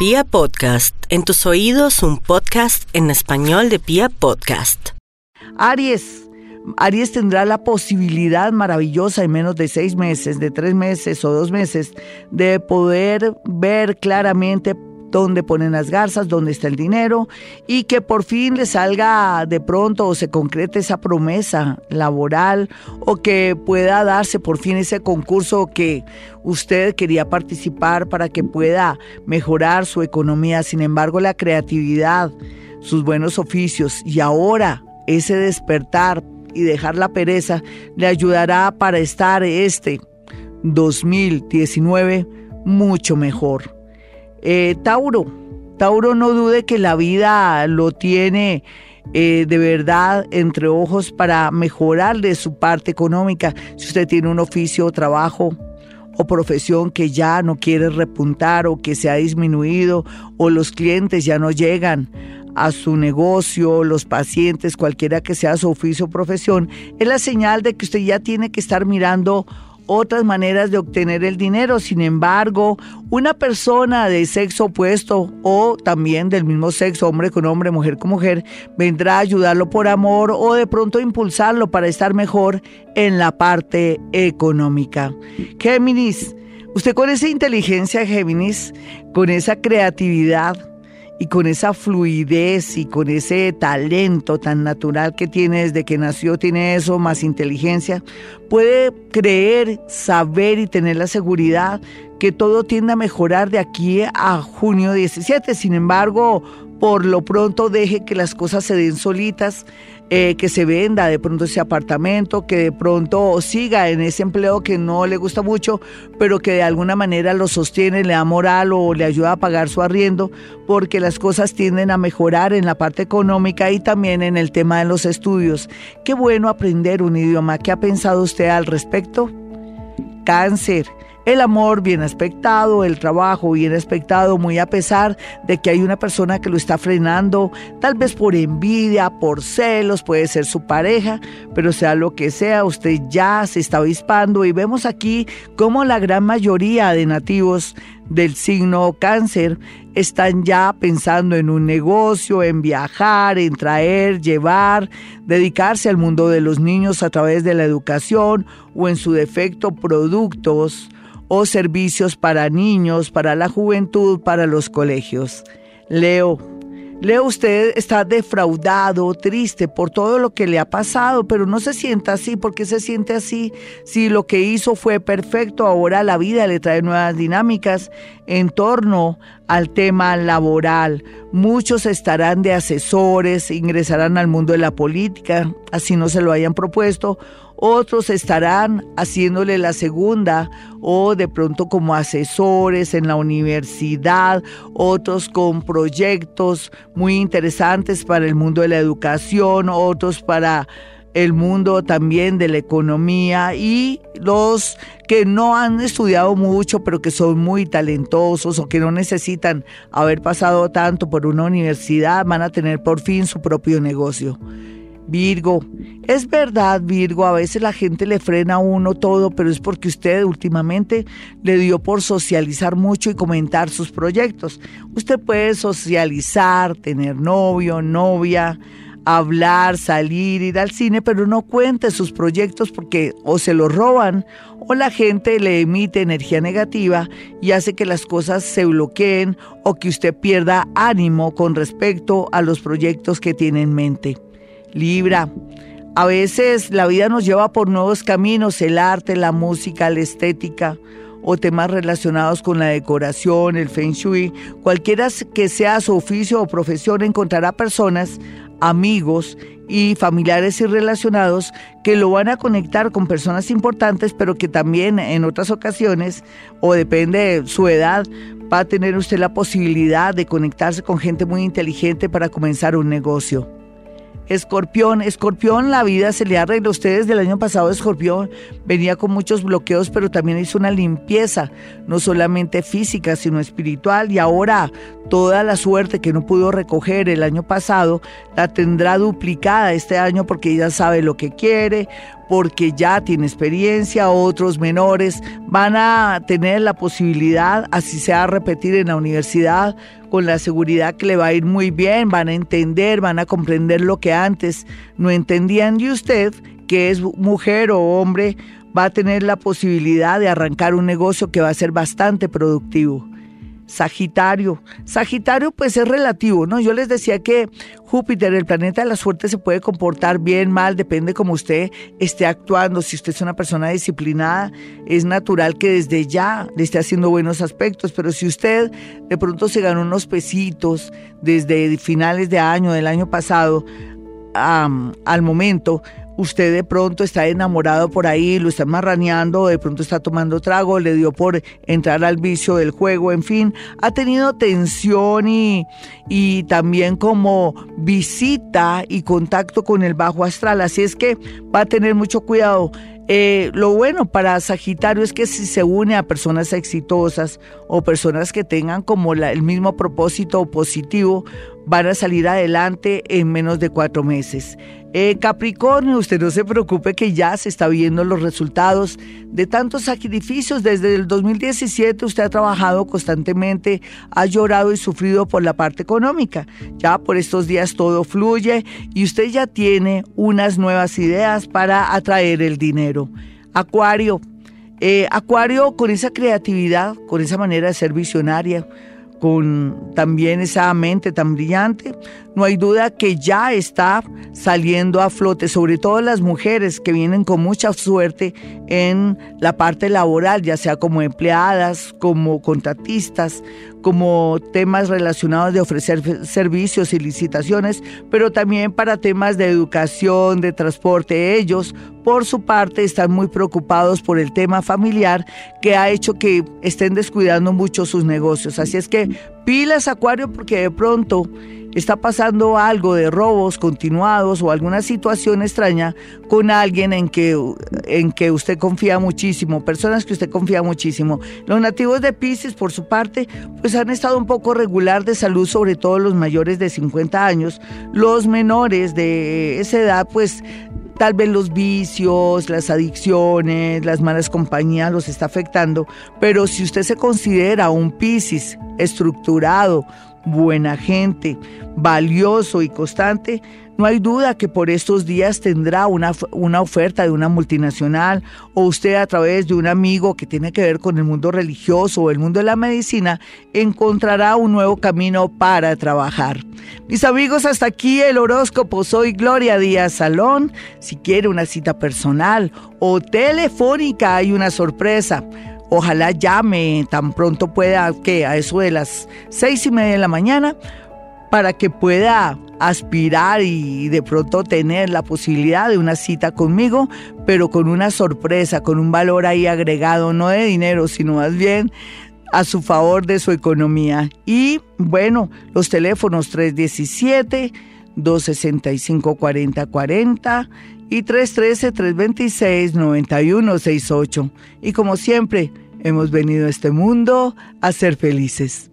Pia Podcast, en tus oídos un podcast en español de Pia Podcast. Aries. Aries tendrá la posibilidad maravillosa en menos de seis meses, de tres meses o dos meses, de poder ver claramente dónde ponen las garzas, dónde está el dinero y que por fin le salga de pronto o se concrete esa promesa laboral o que pueda darse por fin ese concurso que usted quería participar para que pueda mejorar su economía. Sin embargo, la creatividad, sus buenos oficios y ahora ese despertar y dejar la pereza le ayudará para estar este 2019 mucho mejor. Eh, Tauro, Tauro no dude que la vida lo tiene eh, de verdad entre ojos para mejorar de su parte económica. Si usted tiene un oficio o trabajo o profesión que ya no quiere repuntar o que se ha disminuido o los clientes ya no llegan a su negocio, los pacientes, cualquiera que sea su oficio o profesión, es la señal de que usted ya tiene que estar mirando otras maneras de obtener el dinero. Sin embargo, una persona de sexo opuesto o también del mismo sexo, hombre con hombre, mujer con mujer, vendrá a ayudarlo por amor o de pronto impulsarlo para estar mejor en la parte económica. Géminis, usted con esa inteligencia, Géminis, con esa creatividad, y con esa fluidez y con ese talento tan natural que tiene desde que nació, tiene eso, más inteligencia, puede creer, saber y tener la seguridad que todo tiende a mejorar de aquí a junio 17. Sin embargo, por lo pronto deje que las cosas se den solitas, eh, que se venda de pronto ese apartamento, que de pronto siga en ese empleo que no le gusta mucho, pero que de alguna manera lo sostiene, le da moral o le ayuda a pagar su arriendo, porque las cosas tienden a mejorar en la parte económica y también en el tema de los estudios. Qué bueno aprender un idioma. ¿Qué ha pensado usted al respecto? Cáncer. El amor bien aspectado, el trabajo bien aspectado, muy a pesar de que hay una persona que lo está frenando, tal vez por envidia, por celos, puede ser su pareja, pero sea lo que sea, usted ya se está avispando y vemos aquí cómo la gran mayoría de nativos del signo cáncer están ya pensando en un negocio, en viajar, en traer, llevar, dedicarse al mundo de los niños a través de la educación o en su defecto productos o servicios para niños, para la juventud, para los colegios. Leo, Leo, usted está defraudado, triste por todo lo que le ha pasado, pero no se sienta así. ¿Por qué se siente así? Si lo que hizo fue perfecto, ahora la vida le trae nuevas dinámicas en torno al tema laboral. Muchos estarán de asesores, ingresarán al mundo de la política, así no se lo hayan propuesto, otros estarán haciéndole la segunda o de pronto como asesores en la universidad, otros con proyectos muy interesantes para el mundo de la educación, otros para el mundo también de la economía y los que no han estudiado mucho pero que son muy talentosos o que no necesitan haber pasado tanto por una universidad van a tener por fin su propio negocio. Virgo, es verdad, Virgo, a veces la gente le frena a uno todo, pero es porque usted últimamente le dio por socializar mucho y comentar sus proyectos. Usted puede socializar, tener novio, novia, hablar, salir, ir al cine, pero no cuente sus proyectos porque o se los roban o la gente le emite energía negativa y hace que las cosas se bloqueen o que usted pierda ánimo con respecto a los proyectos que tiene en mente. Libra. A veces la vida nos lleva por nuevos caminos, el arte, la música, la estética o temas relacionados con la decoración, el feng shui, cualquiera que sea su oficio o profesión, encontrará personas, amigos y familiares y relacionados que lo van a conectar con personas importantes, pero que también en otras ocasiones, o depende de su edad, va a tener usted la posibilidad de conectarse con gente muy inteligente para comenzar un negocio. Escorpión, Escorpión, la vida se le arregla. Ustedes del año pasado, Escorpión venía con muchos bloqueos, pero también hizo una limpieza, no solamente física, sino espiritual. Y ahora toda la suerte que no pudo recoger el año pasado, la tendrá duplicada este año porque ella sabe lo que quiere, porque ya tiene experiencia, otros menores van a tener la posibilidad, así sea repetir en la universidad, con la seguridad que le va a ir muy bien, van a entender, van a comprender lo que antes no entendían y usted, que es mujer o hombre, va a tener la posibilidad de arrancar un negocio que va a ser bastante productivo. Sagitario. Sagitario pues es relativo, ¿no? Yo les decía que Júpiter, el planeta de la suerte, se puede comportar bien, mal, depende como usted esté actuando. Si usted es una persona disciplinada, es natural que desde ya le esté haciendo buenos aspectos, pero si usted de pronto se ganó unos pesitos desde finales de año, del año pasado, al momento, usted de pronto está enamorado por ahí, lo está marraneando, de pronto está tomando trago, le dio por entrar al vicio del juego, en fin, ha tenido tensión y, y también como visita y contacto con el bajo astral, así es que va a tener mucho cuidado. Eh, lo bueno para Sagitario es que si se une a personas exitosas o personas que tengan como el mismo propósito positivo, van a salir adelante en menos de cuatro meses. Eh, Capricornio, usted no se preocupe que ya se está viendo los resultados de tantos sacrificios. Desde el 2017 usted ha trabajado constantemente, ha llorado y sufrido por la parte económica. Ya por estos días todo fluye y usted ya tiene unas nuevas ideas para atraer el dinero. Acuario, eh, Acuario con esa creatividad, con esa manera de ser visionaria, con también esa mente tan brillante, no hay duda que ya está saliendo a flote, sobre todo las mujeres que vienen con mucha suerte en la parte laboral, ya sea como empleadas, como contratistas, como temas relacionados de ofrecer servicios y licitaciones, pero también para temas de educación, de transporte. Ellos, por su parte, están muy preocupados por el tema familiar que ha hecho que estén descuidando mucho sus negocios. Así es que pilas, Acuario, porque de pronto está pasando algo de robos continuados o alguna situación extraña con alguien en que, en que usted confía muchísimo, personas que usted confía muchísimo. Los nativos de Pisces, por su parte, pues han estado un poco regular de salud, sobre todo los mayores de 50 años. Los menores de esa edad, pues tal vez los vicios, las adicciones, las malas compañías los está afectando, pero si usted se considera un Piscis estructurado, buena gente, valioso y constante, no hay duda que por estos días tendrá una, una, oferta de una multinacional o usted a través de un amigo que tiene que ver con el mundo religioso o el mundo de la medicina encontrará un nuevo camino para trabajar. Mis amigos, hasta aquí el horóscopo. Soy Gloria Díaz Salón. Si quiere una cita personal o telefónica, hay una sorpresa. Ojalá llame tan pronto pueda, que a eso de las seis y media de la mañana, para que pueda aspirar y de pronto tener la posibilidad de una cita conmigo, pero con una sorpresa, con un valor ahí agregado, no de dinero, sino más bien a su favor de su economía. Y bueno, los teléfonos 317 265 4040 y 313-326-9168. Y como siempre, hemos venido a este mundo a ser felices.